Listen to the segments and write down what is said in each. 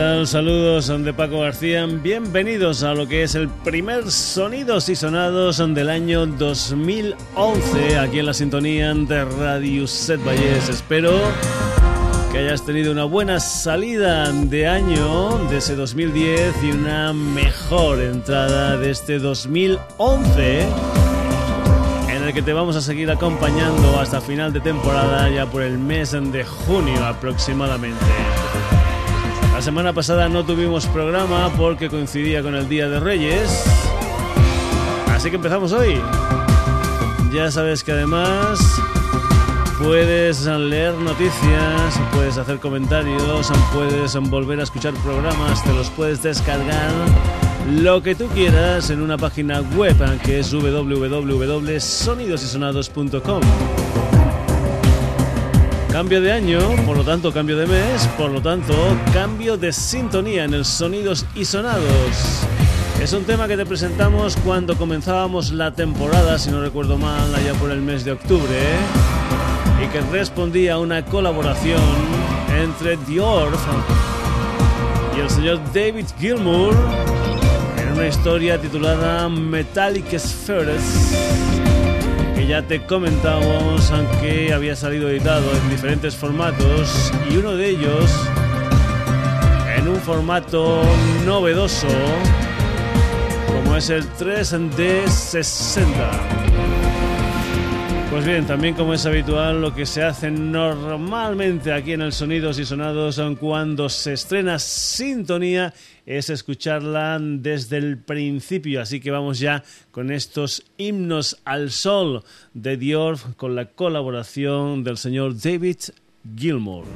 ¿qué tal? Saludos de Paco García. Bienvenidos a lo que es el primer Sonidos y Sonados del año 2011 aquí en la sintonía de Radio Set Valles. Espero que hayas tenido una buena salida de año de ese 2010 y una mejor entrada de este 2011 en el que te vamos a seguir acompañando hasta final de temporada ya por el mes de junio aproximadamente. La semana pasada no tuvimos programa porque coincidía con el Día de Reyes. Así que empezamos hoy. Ya sabes que además puedes leer noticias, puedes hacer comentarios, puedes volver a escuchar programas, te los puedes descargar lo que tú quieras en una página web que es www.sonidosysonados.com. Cambio de año, por lo tanto cambio de mes, por lo tanto cambio de sintonía en el Sonidos y Sonados. Es un tema que te presentamos cuando comenzábamos la temporada, si no recuerdo mal, allá por el mes de octubre, y que respondía a una colaboración entre Dior y el señor David Gilmour en una historia titulada Metallic Spheres ya te comentábamos, aunque había salido editado en diferentes formatos y uno de ellos en un formato novedoso como es el 3D60. Pues bien, también como es habitual, lo que se hace normalmente aquí en el Sonidos y Sonados cuando se estrena sintonía es escucharla desde el principio. Así que vamos ya con estos himnos al sol de Dior con la colaboración del señor David Gilmour.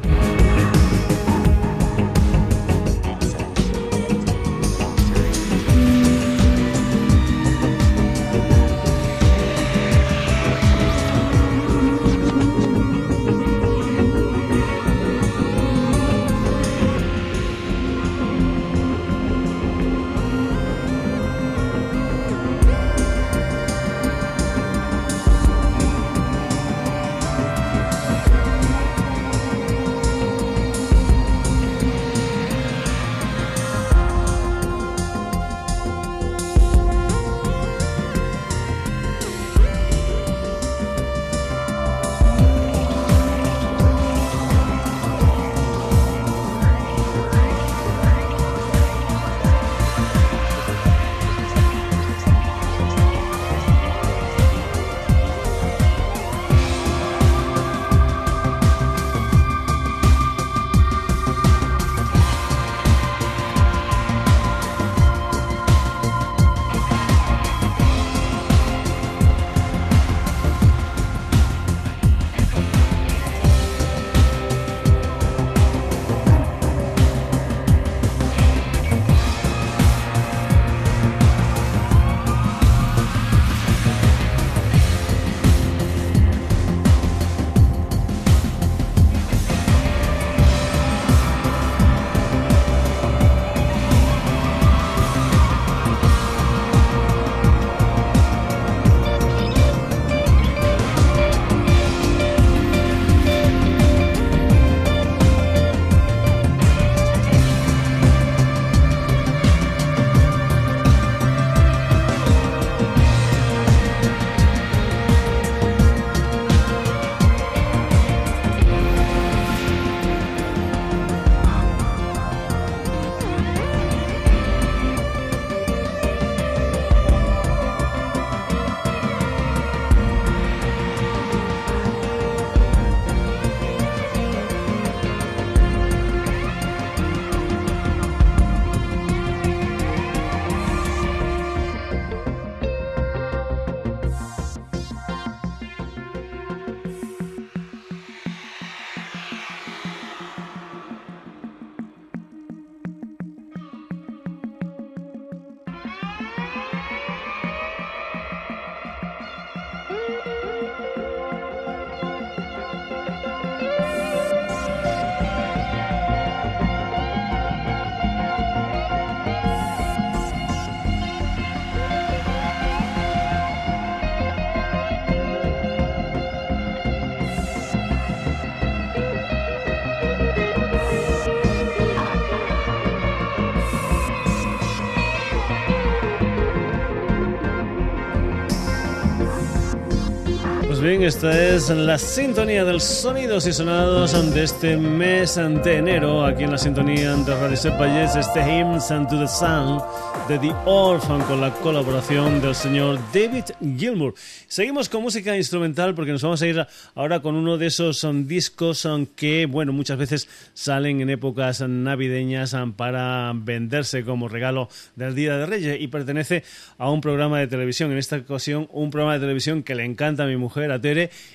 Esta es la sintonía del sonidos y sonados de este mes de enero, aquí en la sintonía de Radio Sepayes, este Hymns and to the Sun de The Orphan con la colaboración del señor David Gilmour. Seguimos con música instrumental porque nos vamos a ir ahora con uno de esos discos que, bueno, muchas veces salen en épocas navideñas para venderse como regalo del Día de Reyes y pertenece a un programa de televisión. En esta ocasión, un programa de televisión que le encanta a mi mujer, a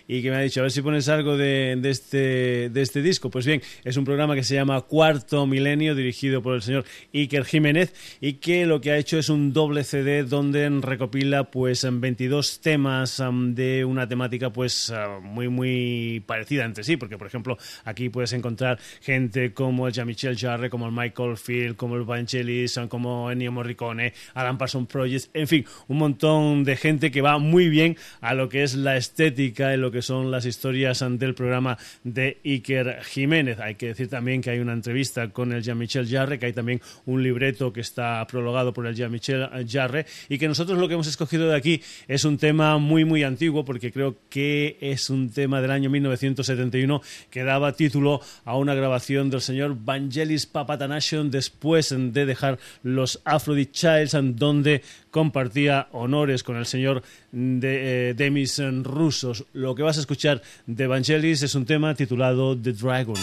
Y que me ha dicho, a ver si pones algo de, este, de este disco. Pues bien, es un programa que se llama Cuarto Milenio, dirigido por el señor Iker Jiménez, y que lo que ha hecho es un doble CD donde recopila pues 22 temas de una temática pues muy muy parecida entre sí, porque por ejemplo aquí puedes encontrar gente como el Jean-Michel Jarre, como el Michael Field, como el Vangelis, como Ennio Morricone, Alan Parsons Project, en fin, un montón de gente que va muy bien a lo que es la estética y lo que son las historias del programa de Iker Jiménez. Hay que decir también que hay una entrevista con el Jean-Michel Jarre, que hay también un libreto que está prologado por el Jean-Michel Jarre y que nosotros lo que hemos escogido de aquí es un tema muy muy antiguo porque creo que es un tema del año 1971 que daba título a una grabación del señor Vangelis Papatanation después de dejar los Aphrodite Childs donde compartía honores con el señor de, eh, Demis Rusos. Lo que vas a escuchar de Vangelis es un tema titulado The Dragon.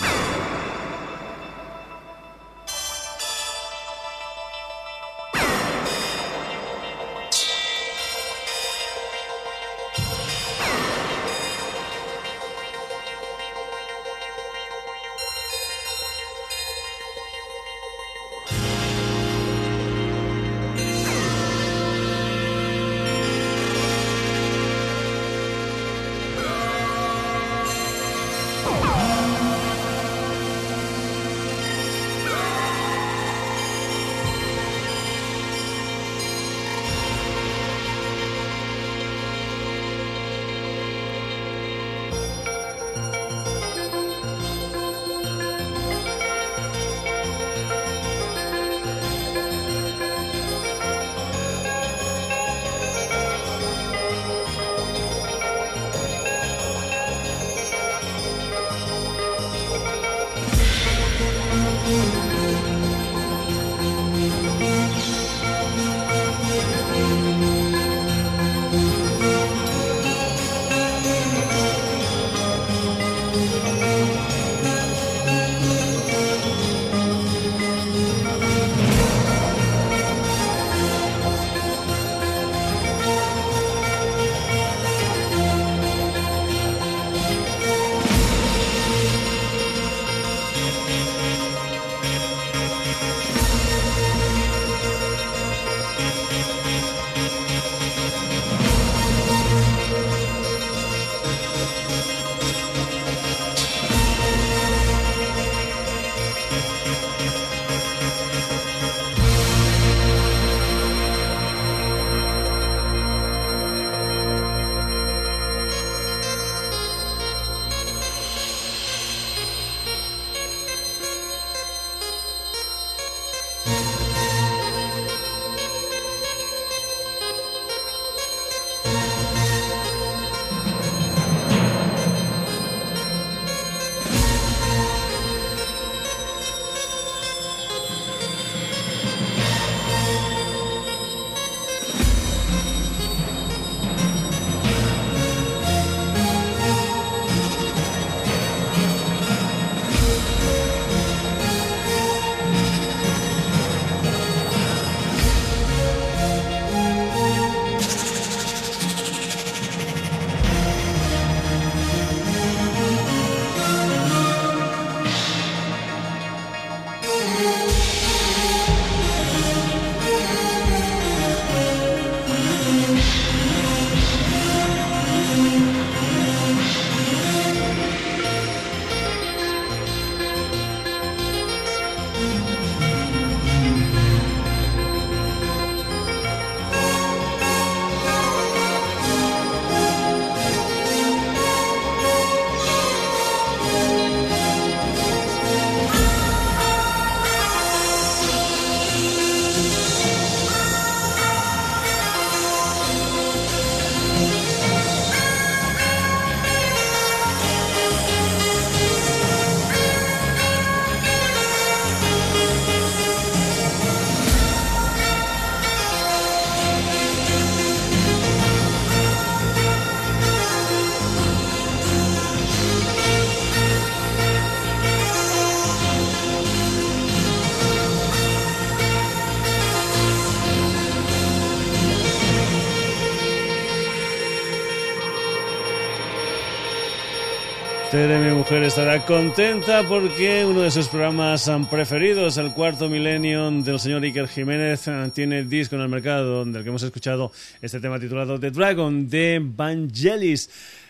Mujer, estará contenta porque uno de sus programas preferidos, el cuarto milenio del señor Iker Jiménez, tiene disco en el mercado, del que hemos escuchado este tema titulado The Dragon de Vangelis.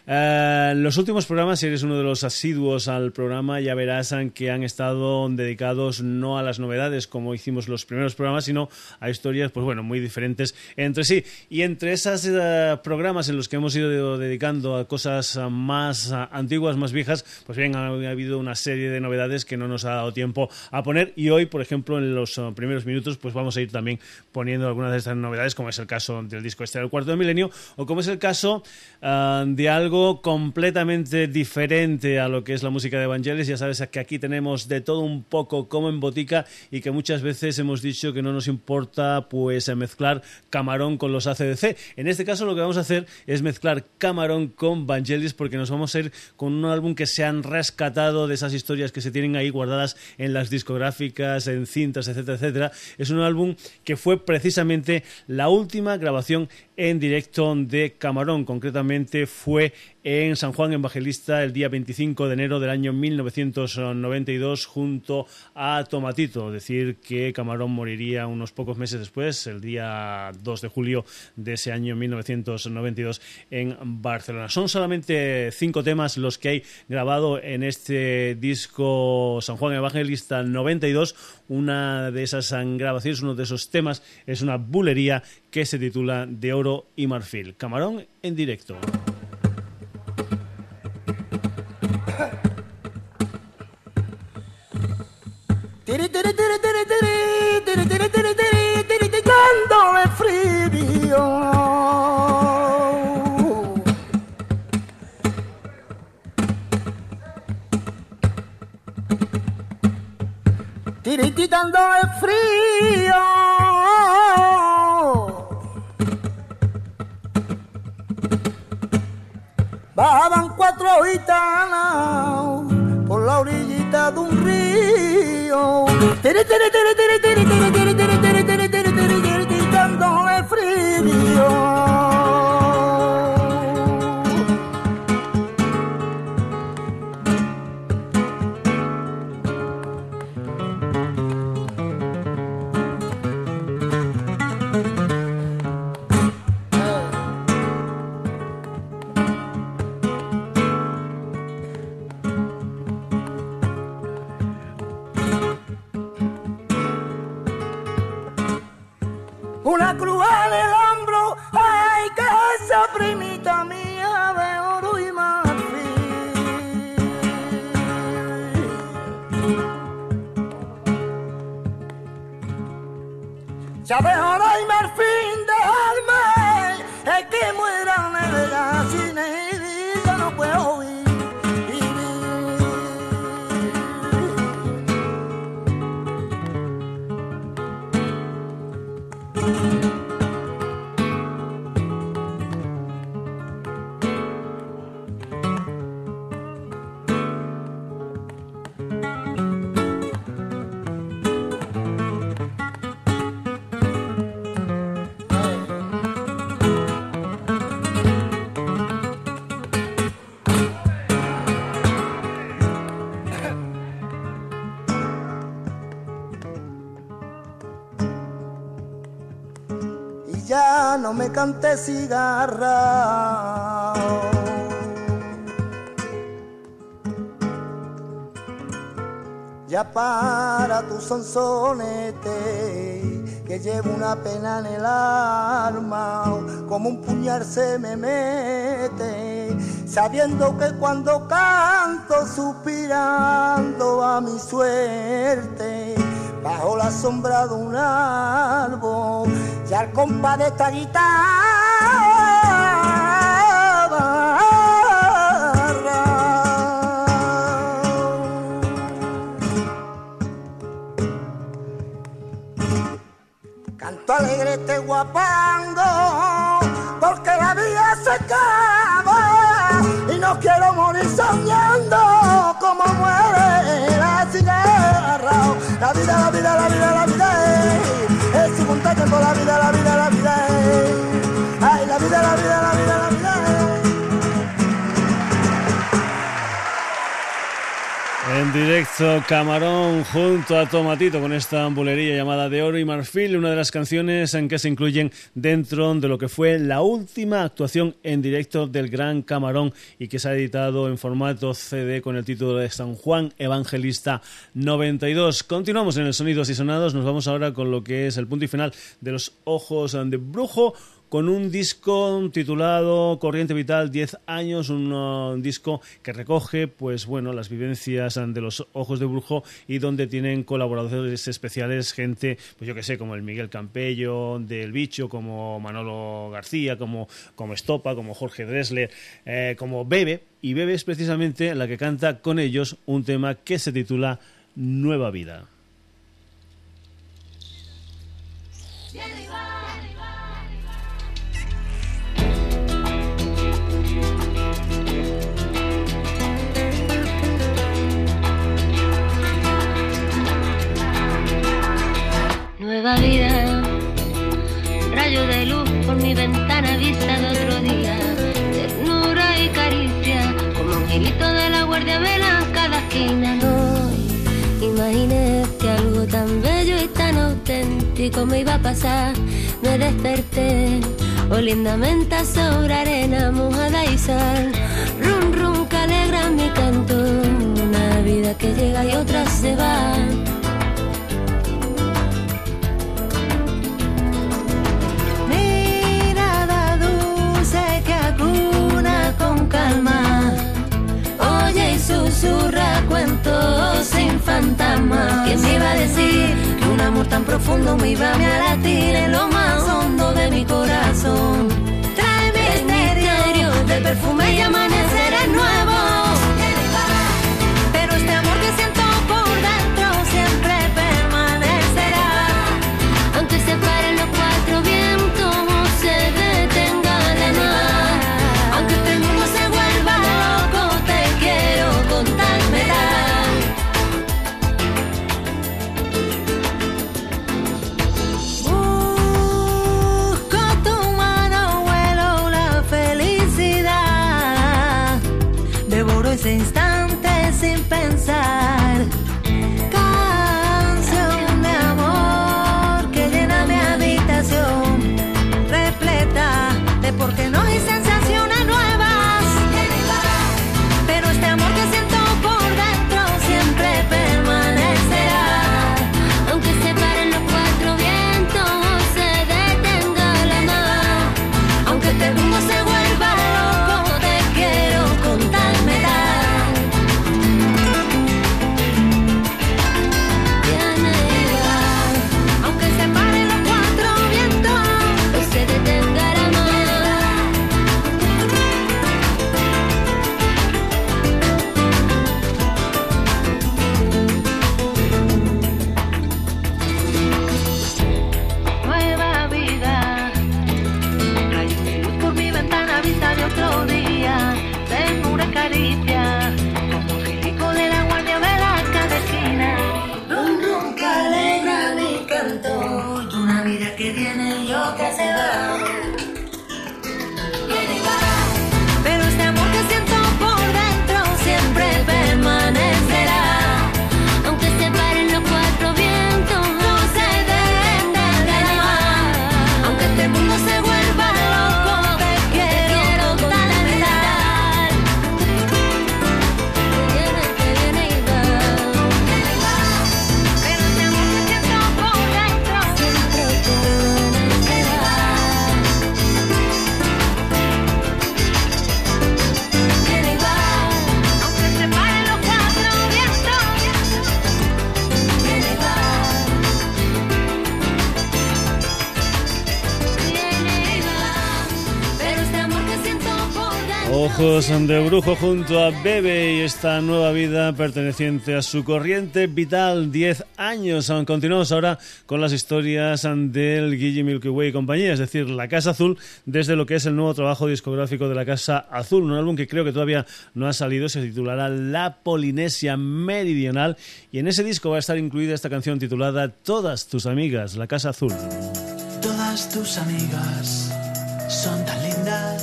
Eh, los últimos programas, si eres uno de los asiduos al programa, ya verás que han estado dedicados no a las novedades como hicimos los primeros programas, sino a historias, pues bueno, muy diferentes entre sí. Y entre esos eh, programas en los que hemos ido dedicando a cosas más antiguas, más viejas, pues bien, ha, habido una serie de novedades que no nos ha dado tiempo a poner. Y hoy, por ejemplo, en los eh, primeros minutos, pues vamos a ir también poniendo algunas de estas novedades, como es el caso del disco este del cuarto de milenio, o como es el caso de algo completamente diferente a lo que es la música de Evangelis. Ya sabes que aquí tenemos de todo un poco como en botica y que muchas veces hemos dicho que no nos importa pues mezclar camarón con los ACDC. En este caso lo que vamos a hacer es mezclar camarón con Vangelis porque nos vamos a ir con un álbum que se han rescatado de esas historias que se tienen ahí guardadas en las discográficas, en cintas, etcétera, etcétera. Es un álbum que fue precisamente la última grabación en directo de Camarón. Concretamente fue en San Juan Evangelista el día 25 de enero del año 1992 junto a Tomatito. Decir que Camarón moriría unos pocos meses después, el día 2 de julio de ese año 1992 en Barcelona. Son solamente cinco temas los que hay grabado en este disco San Juan Evangelista 92. Una de esas grabaciones, uno de esos temas es una bulería que se titula De oro y marfil. Camarón en directo. El frío. Bajaban cuatro gitanas por la orillita de un río. Cante cigarra. Ya para tu sonsonete, que llevo una pena en el alma, como un puñal se me mete, sabiendo que cuando canto suspirando a mi suerte, bajo la sombra de un árbol, ya el compa de esta guitarra. Canto alegre este guapango porque la vida se acaba y no quiero morir soñando como muere la cigarra. La vida la vida la vida la vida montaña por la vida, la vida, la vida. Ay, directo Camarón junto a Tomatito con esta bulería llamada De Oro y Marfil, una de las canciones en que se incluyen dentro de lo que fue la última actuación en directo del Gran Camarón y que se ha editado en formato CD con el título de San Juan Evangelista 92. Continuamos en el Sonidos y Sonados, nos vamos ahora con lo que es el punto y final de los Ojos de Brujo con un disco titulado Corriente Vital 10 años, un, uh, disco que recoge pues bueno, las vivencias de los ojos de brujo y donde tienen colaboradores especiales, gente, pues yo que sé, como el Miguel Campello del Bicho, como Manolo García, como, como Estopa, como Jorge Dressler, eh, como Bebe, y Bebe es precisamente la que canta con ellos un tema que se titula Nueva Vida. Nueva vida. Rayo de luz por mi ventana, vista de otro día. Ternura y caricia, como un grito de la guardia vela cada esquina. No imaginé que algo tan bello y tan auténtico me iba a pasar. Me desperté oliendo a sobre arena mojada y sal. Rum, rum, que alegra mi canto. Una vida que llega y otra se va. Susurra cuentos sin fantasma. ¿Quién me iba a decir que un amor tan profundo me iba a latir en lo más hondo de mi corazón? Trae misterio de perfume y amaneceres de Brujo junto a Bebe y esta nueva vida perteneciente a su corriente vital 10 años. Continuamos ahora con las historias del Guille Milky Way y compañía, es decir, La Casa Azul, desde lo que es el nuevo trabajo discográfico de La Casa Azul, un álbum que creo que todavía no ha salido, se titulará La Polinesia Meridional y en ese disco va a estar incluida esta canción titulada Todas tus amigas, La Casa Azul. Todas tus amigas son tan lindas,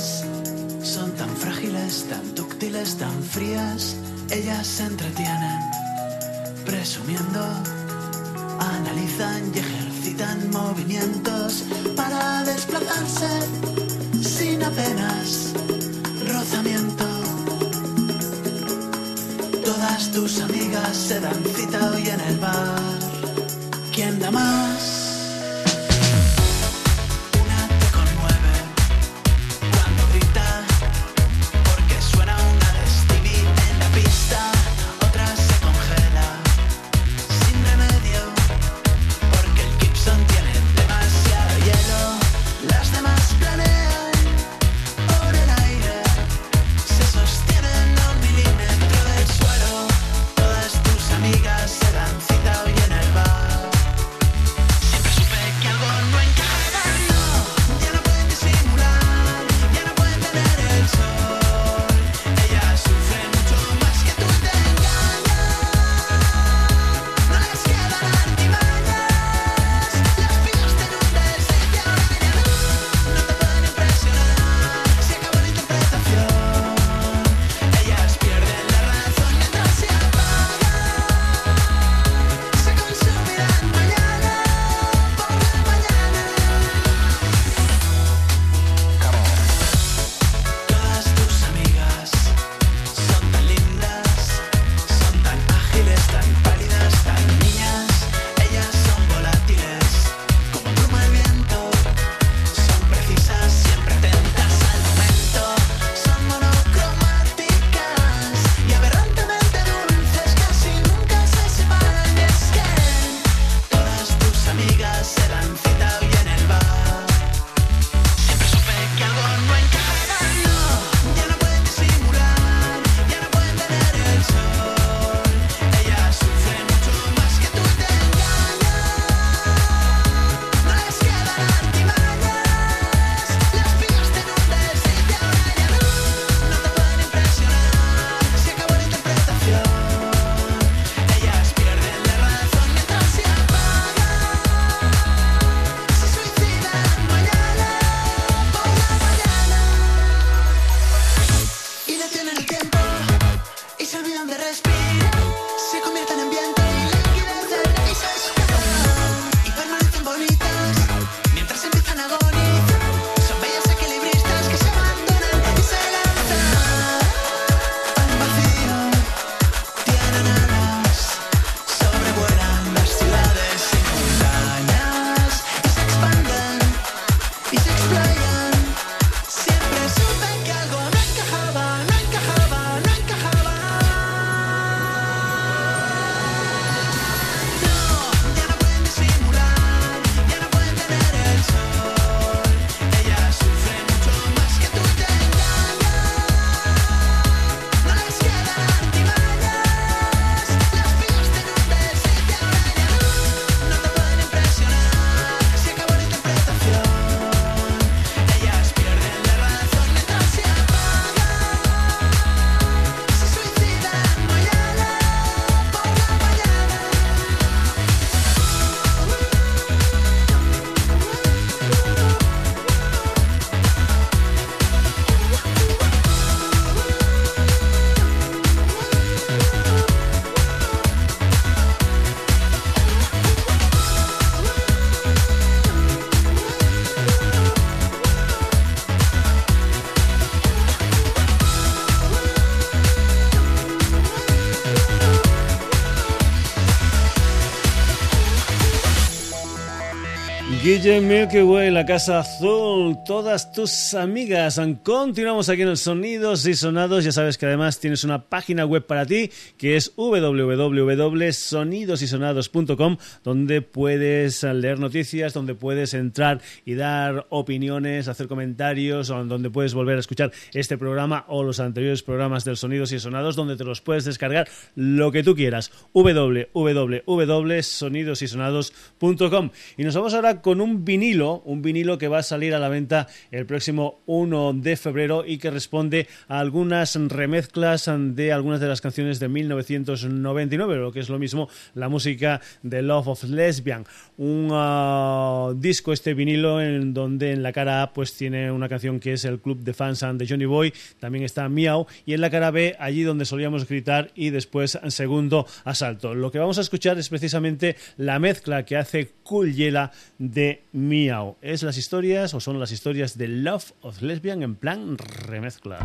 tan dúctiles, tan frías. Ellas se entretienen presumiendo, analizan y ejercitan movimientos para desplazarse sin apenas rozamiento. Todas tus amigas se dan cita hoy en el bar. ¿Quién da más? DJ Milky Way, la Casa Azul, todas tus amigas. Continuamos aquí en el Sonidos y Sonados. Ya sabes que además tienes una página web para ti que es www.sonidosysonados.com donde puedes leer noticias, donde puedes entrar y dar opiniones, hacer comentarios, donde puedes volver a escuchar este programa o los anteriores programas del Sonidos y Sonados, donde te los puedes descargar lo que tú quieras. www.sonidosysonados.com. Y nos vamos ahora con con un vinilo, un vinilo que va a salir a la venta el próximo 1 de febrero y que responde a algunas remezclas de algunas de las canciones de 1999, lo que es lo mismo la música de Love of Lesbian. Un ah, disco, este vinilo, en donde en la cara A pues tiene una canción que es el Club de Fans de Johnny Boy, también está Miau, y en la cara B, allí donde solíamos gritar, y después segundo asalto. Lo que vamos a escuchar es precisamente la mezcla que hace Cool Yela de Miau. Es las historias, o son las historias de Love of Lesbian en plan remezcla.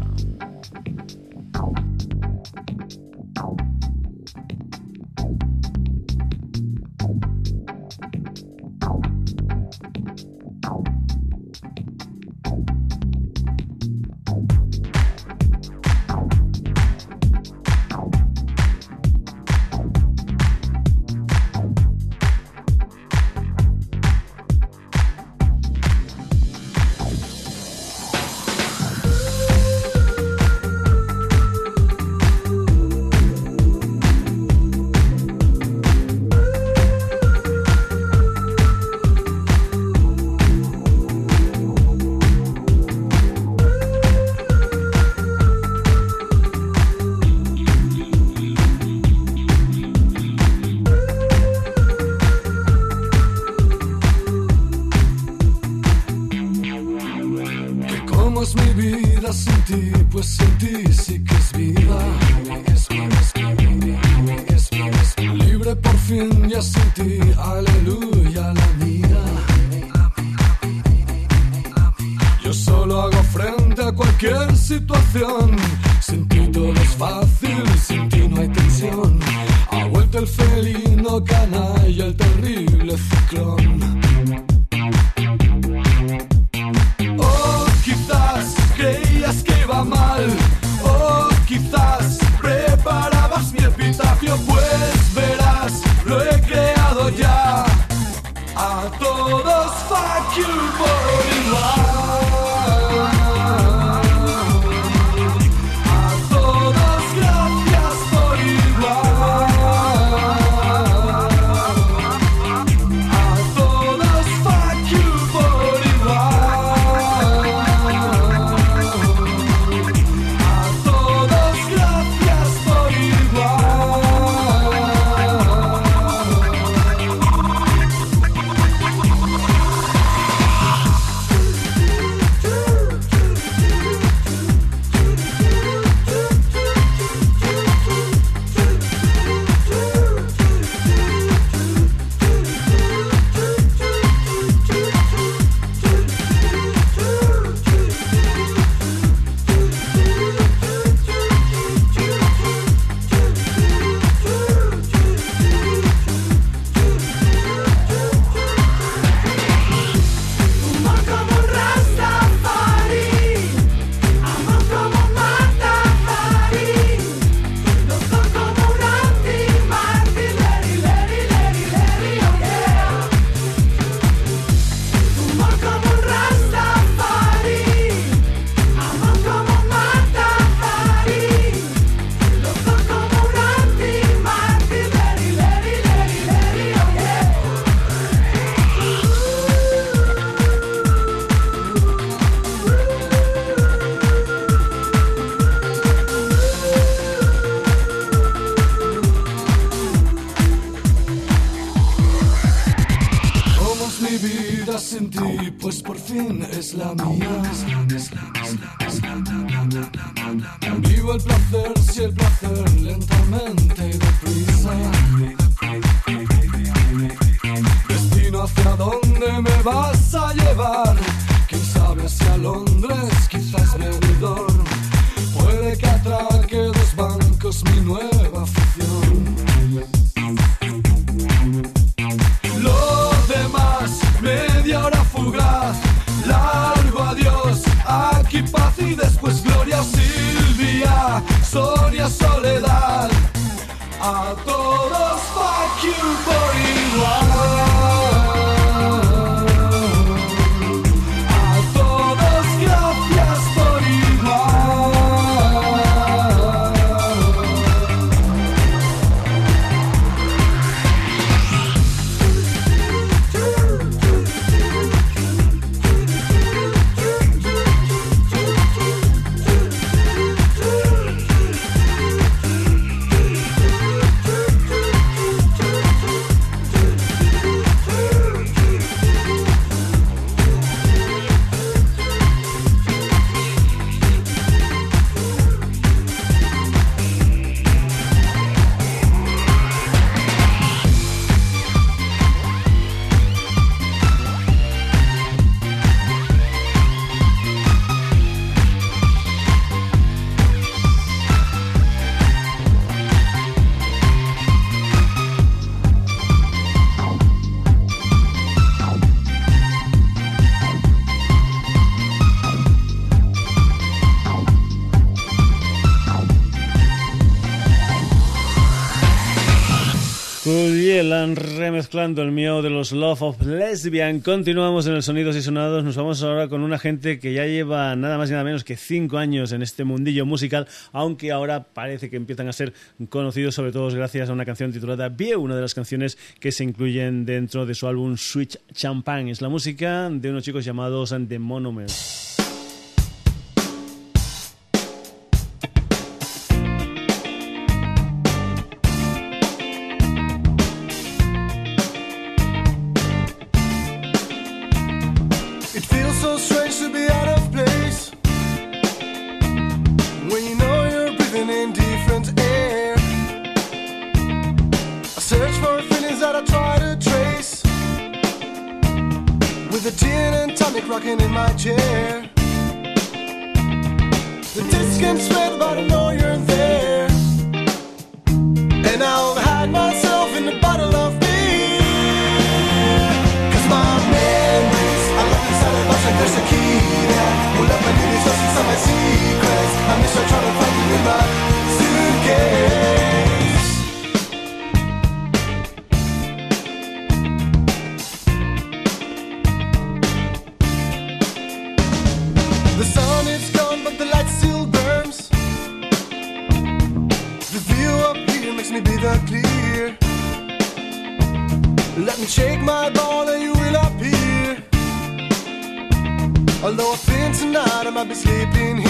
Remezclando el mío de los Love of Lesbian. Continuamos en el Sonidos y Sonados. Nos vamos ahora con una gente que ya lleva nada más y nada menos que cinco años en este mundillo musical, aunque ahora parece que empiezan a ser conocidos, sobre todo gracias a una canción titulada Vie, una de las canciones que se incluyen dentro de su álbum Switch Champagne. Es la música de unos chicos llamados The Monomers. Rocking in my chair. The distance spread, but I know you're there. And I'll hide myself in the bottle of beer. Cause my memories are locked inside a box and there's a key there. Pull up and it is just inside my secrets. I miss her trying to find you in my suitcase. bottom, I'll be sleeping here.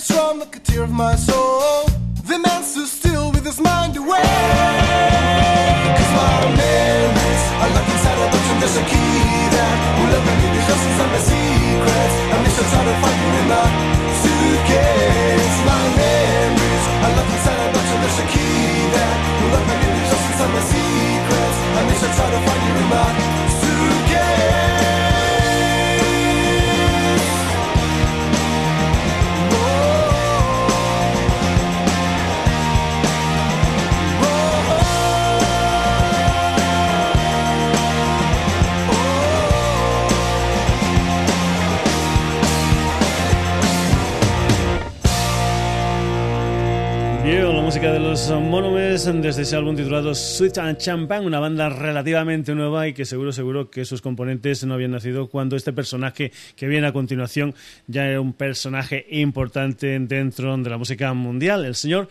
is from the cateer of my soul. The man stood still with his mind away. Cause my name is Allah inside a box and there's a key that will open me the justice and the secrets. I'm just trying to find you in my suitcase. My name is Allah inside a box and there's a key that will open me the justice and the secrets. I'm just trying to find you in my suitcase. Desde ese álbum titulado Sweet and Champagne, una banda relativamente nueva y que seguro, seguro que sus componentes no habían nacido cuando este personaje que viene a continuación ya era un personaje importante dentro de la música mundial. El señor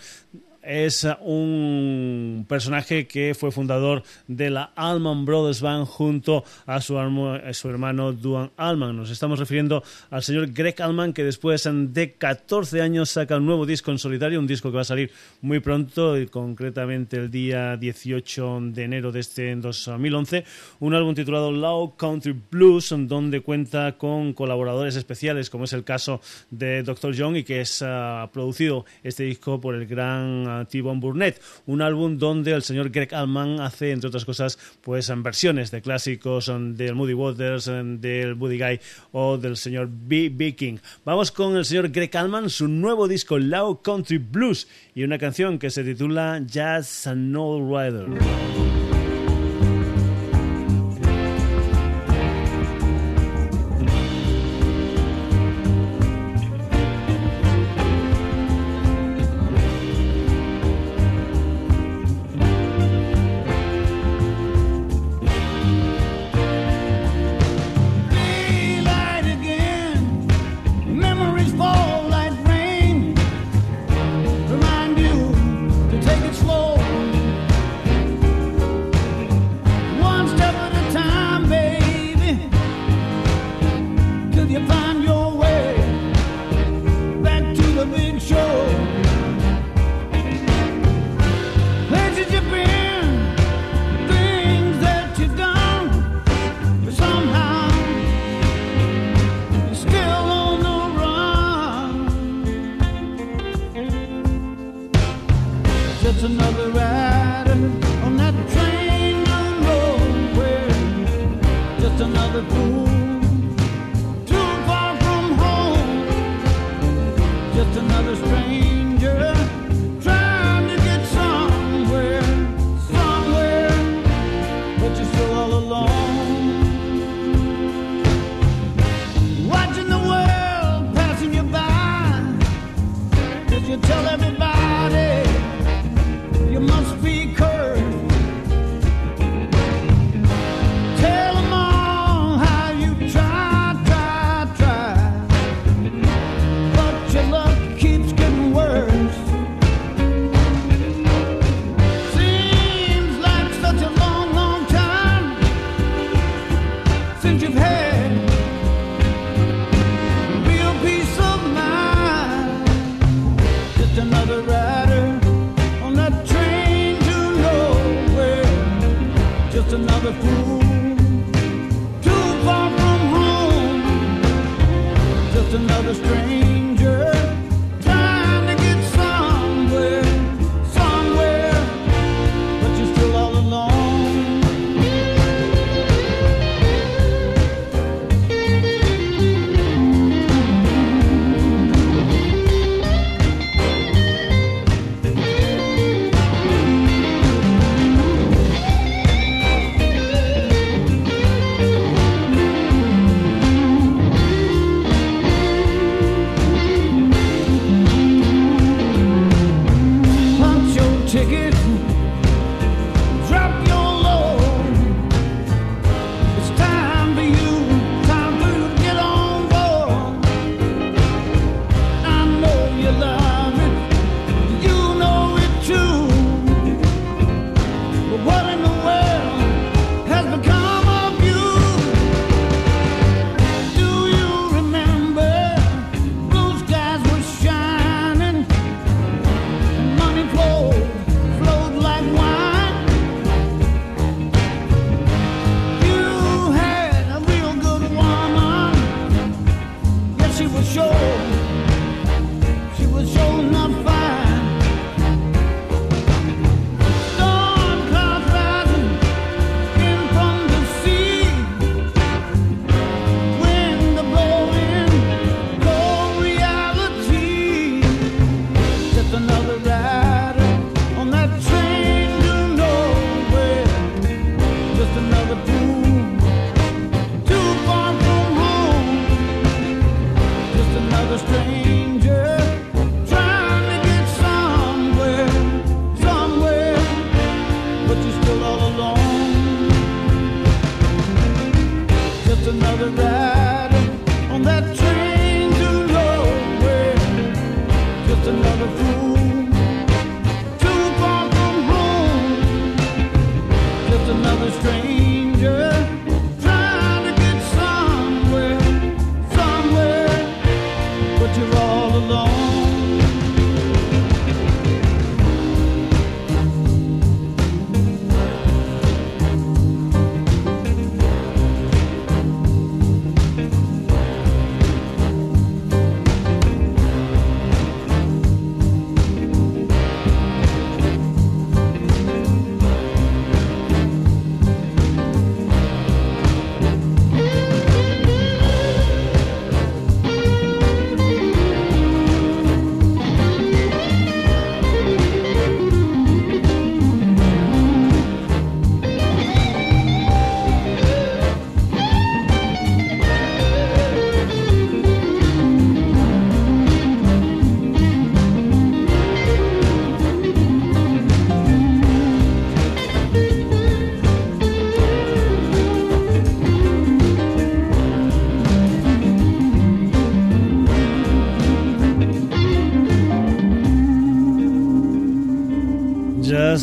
es un personaje que fue fundador de la Allman Brothers Band junto a su, hermano Duan Allman. Nos estamos refiriendo al señor Greg Allman que después de 14 años saca un nuevo disco en solitario, un disco que va a salir muy pronto, y concretamente el día 18 de enero de este 2011, un álbum titulado Low Country Blues donde cuenta con colaboradores especiales como es el caso de Dr. John y que es ah, producido este disco por el gran T-Bone Burnett, un álbum donde el señor Greg Allman hace, entre otras cosas, pues versiones de clásicos del Moody Waters, del Buddy Guy o del señor B. King. Vamos con el señor Greg Allman, su nuevo disco Loud Country Blues y una canción que se titula Jazz and No Rider.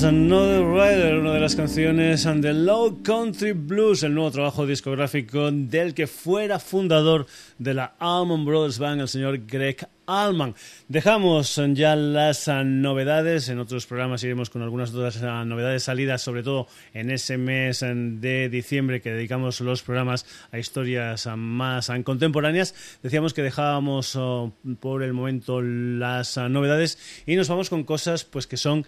Another Rider, una de las canciones de Low Country Blues, el nuevo trabajo discográfico del que fuera fundador de la Allman Brothers Band, el señor Greg Allman. Dejamos ya las novedades, en otros programas iremos con algunas otras novedades salidas, sobre todo en ese mes de diciembre que dedicamos los programas a historias más contemporáneas. Decíamos que dejábamos oh, por el momento las novedades y nos vamos con cosas pues que son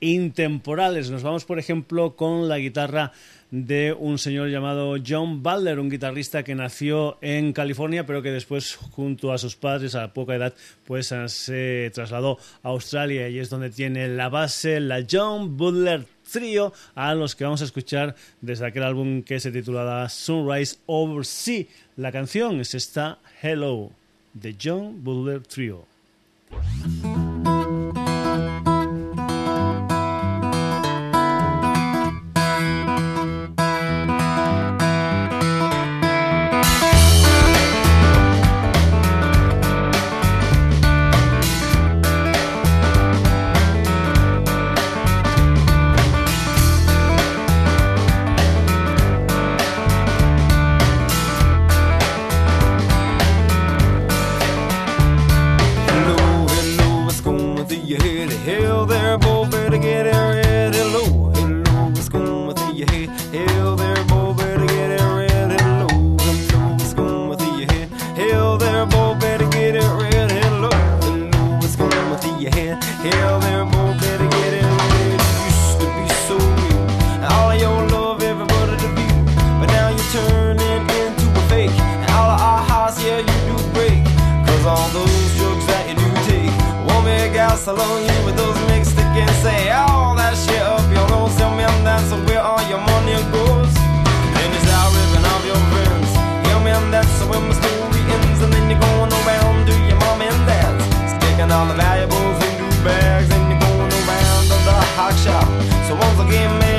intemporales. Nos vamos, por ejemplo, con la guitarra de un señor llamado John Butler, un guitarrista que nació en California, pero que después, junto a sus padres, a poca edad, pues se trasladó a Australia y es donde tiene la base, la John Butler Trio, a los que vamos a escuchar desde aquel álbum que se titulaba Sunrise Over Sea. La canción es esta Hello, de John Butler Trio. valuables in new bags and you're going around to the hot shop. So once again, man.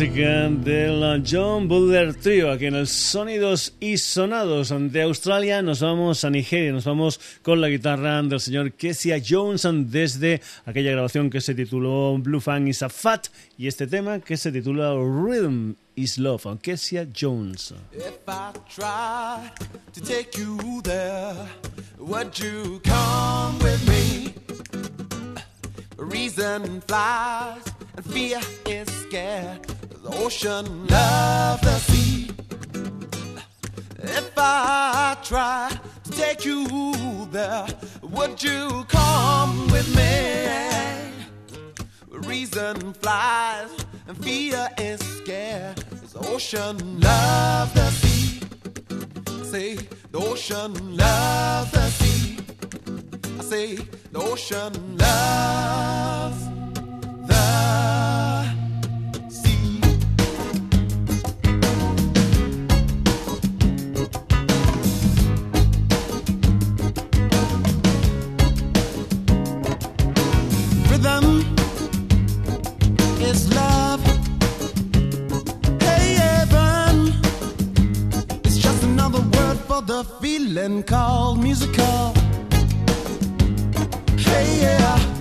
Música del John Boulder Trio aquí en el Sonidos y Sonados de Australia. Nos vamos a Nigeria, nos vamos con la guitarra del señor Kesia Jones desde aquella grabación que se tituló Blue Fang is a Fat y este tema que se titula Rhythm is Love, Kesia Jones. If I to take you there, would you come with me? Reason flies and fear is scared. The ocean loves the sea. If I try to take you there, would you come with me? Reason flies and fear is scared. The ocean loves the sea. Say the ocean loves the sea. I say the ocean loves the feeling called musical. Hey, yeah.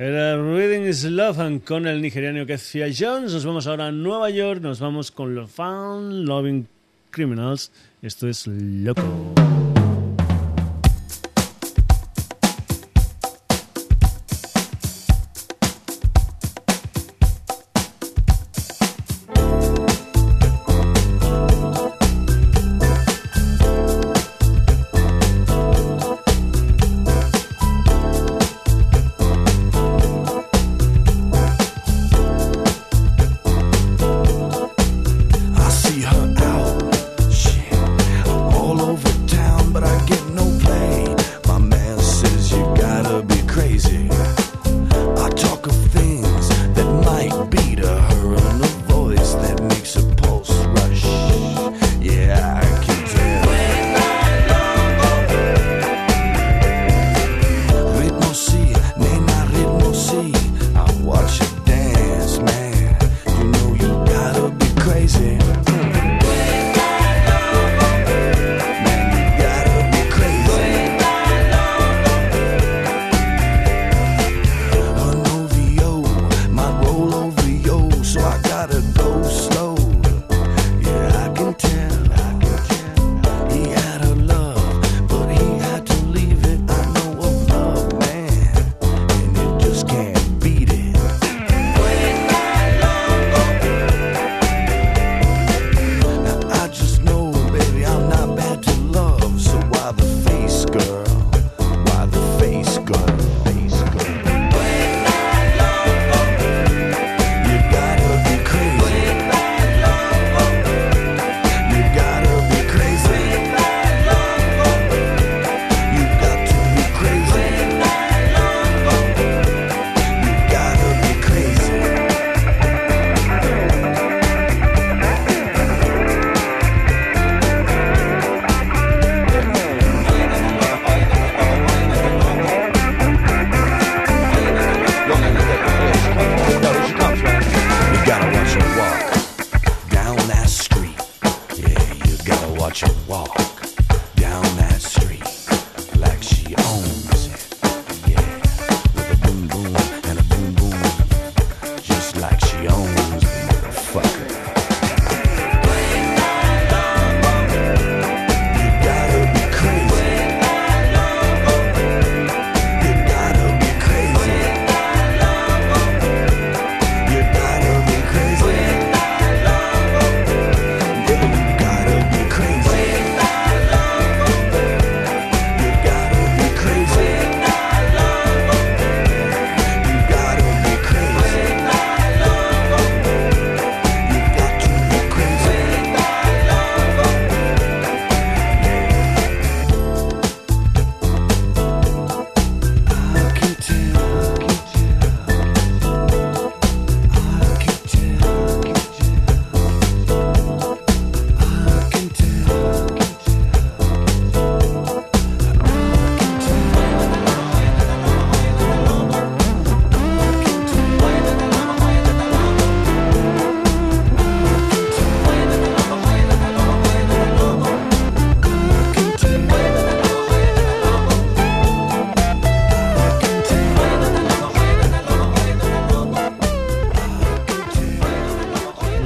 Era Reading and con el nigeriano Kezia Jones. Nos vamos ahora a Nueva York, nos vamos con los Fan Loving Criminals. Esto es loco.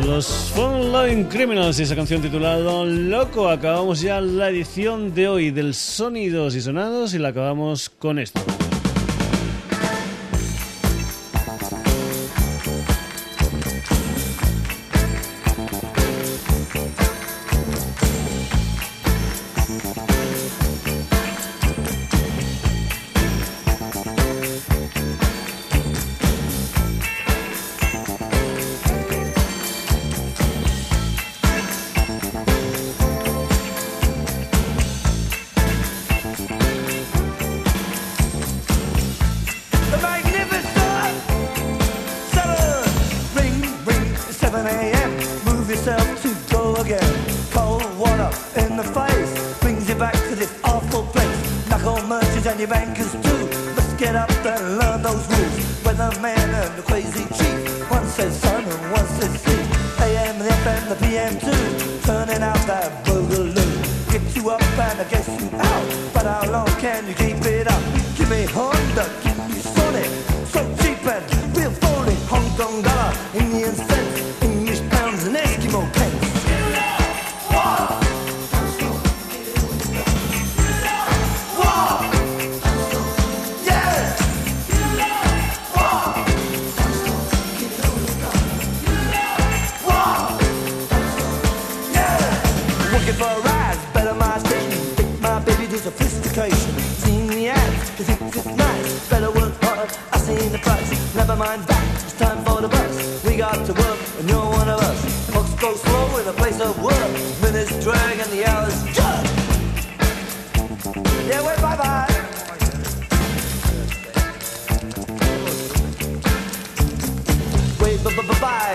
Los Fun Loving Criminals y esa canción titulada Loco. Acabamos ya la edición de hoy del Sonidos y Sonados y la acabamos con esto.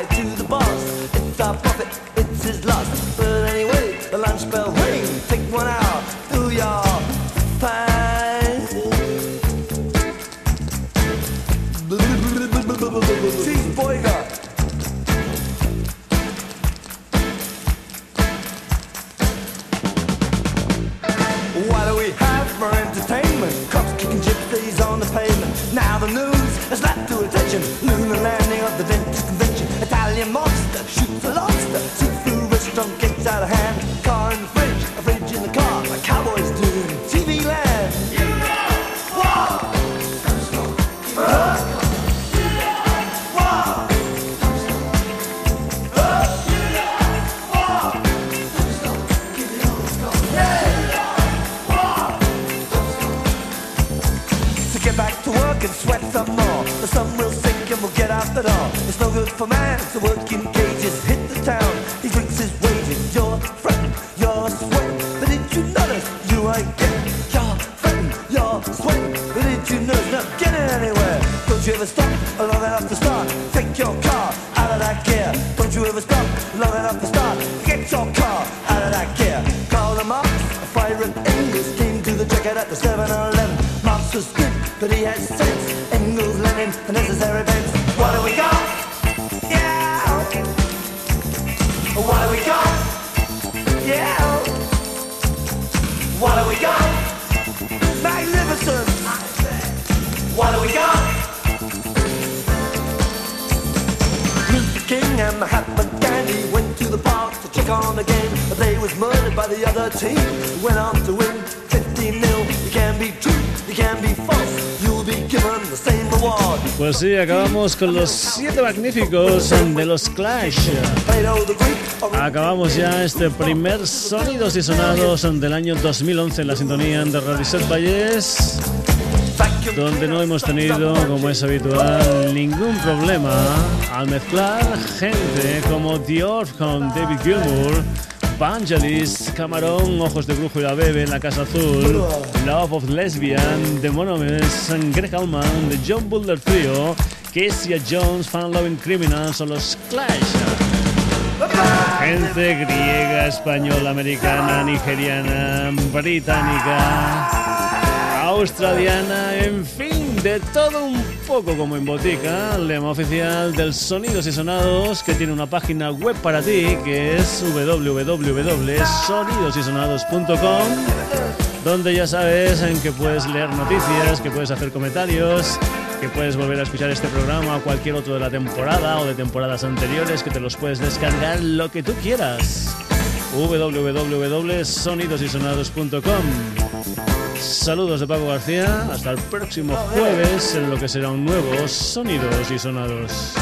to the boss. It's our profit, it's his loss. But anyway, the lunch bell rings. Take one out. Murdered by the other team. Went on to win 15 0 You can be true, you can be false. Pues sí, acabamos con los siete magníficos de los Clash. Acabamos ya este primer Sonidos y Sonados del año 2011 en la sintonía de Radio Set Valles, donde no hemos tenido, como es habitual, ningún problema al mezclar gente como Orf con David Gilmour, Vangelis, Camarón, Ojos de Brujo y la Bebe, La Casa Azul, Love of Lesbian, The Monomes, Greg Allman, The John Butler Trio, Casey Jones, Fan Loving Criminals o los Clash. Gente griega, española, americana, nigeriana, británica, australiana, en fin, de todo un poco como en botica, lema oficial del Sonidos y Sonados, que tiene una página web para ti, que es www.sonidosysonados.com, donde ya sabes en que puedes leer noticias, que puedes hacer comentarios, que puedes volver a escuchar este programa o cualquier otro de la temporada o de temporadas anteriores, que te los puedes descargar lo que tú quieras. www.sonidosysonados.com Saludos de Paco García, hasta el próximo jueves en lo que será un Sonidos y Sonados.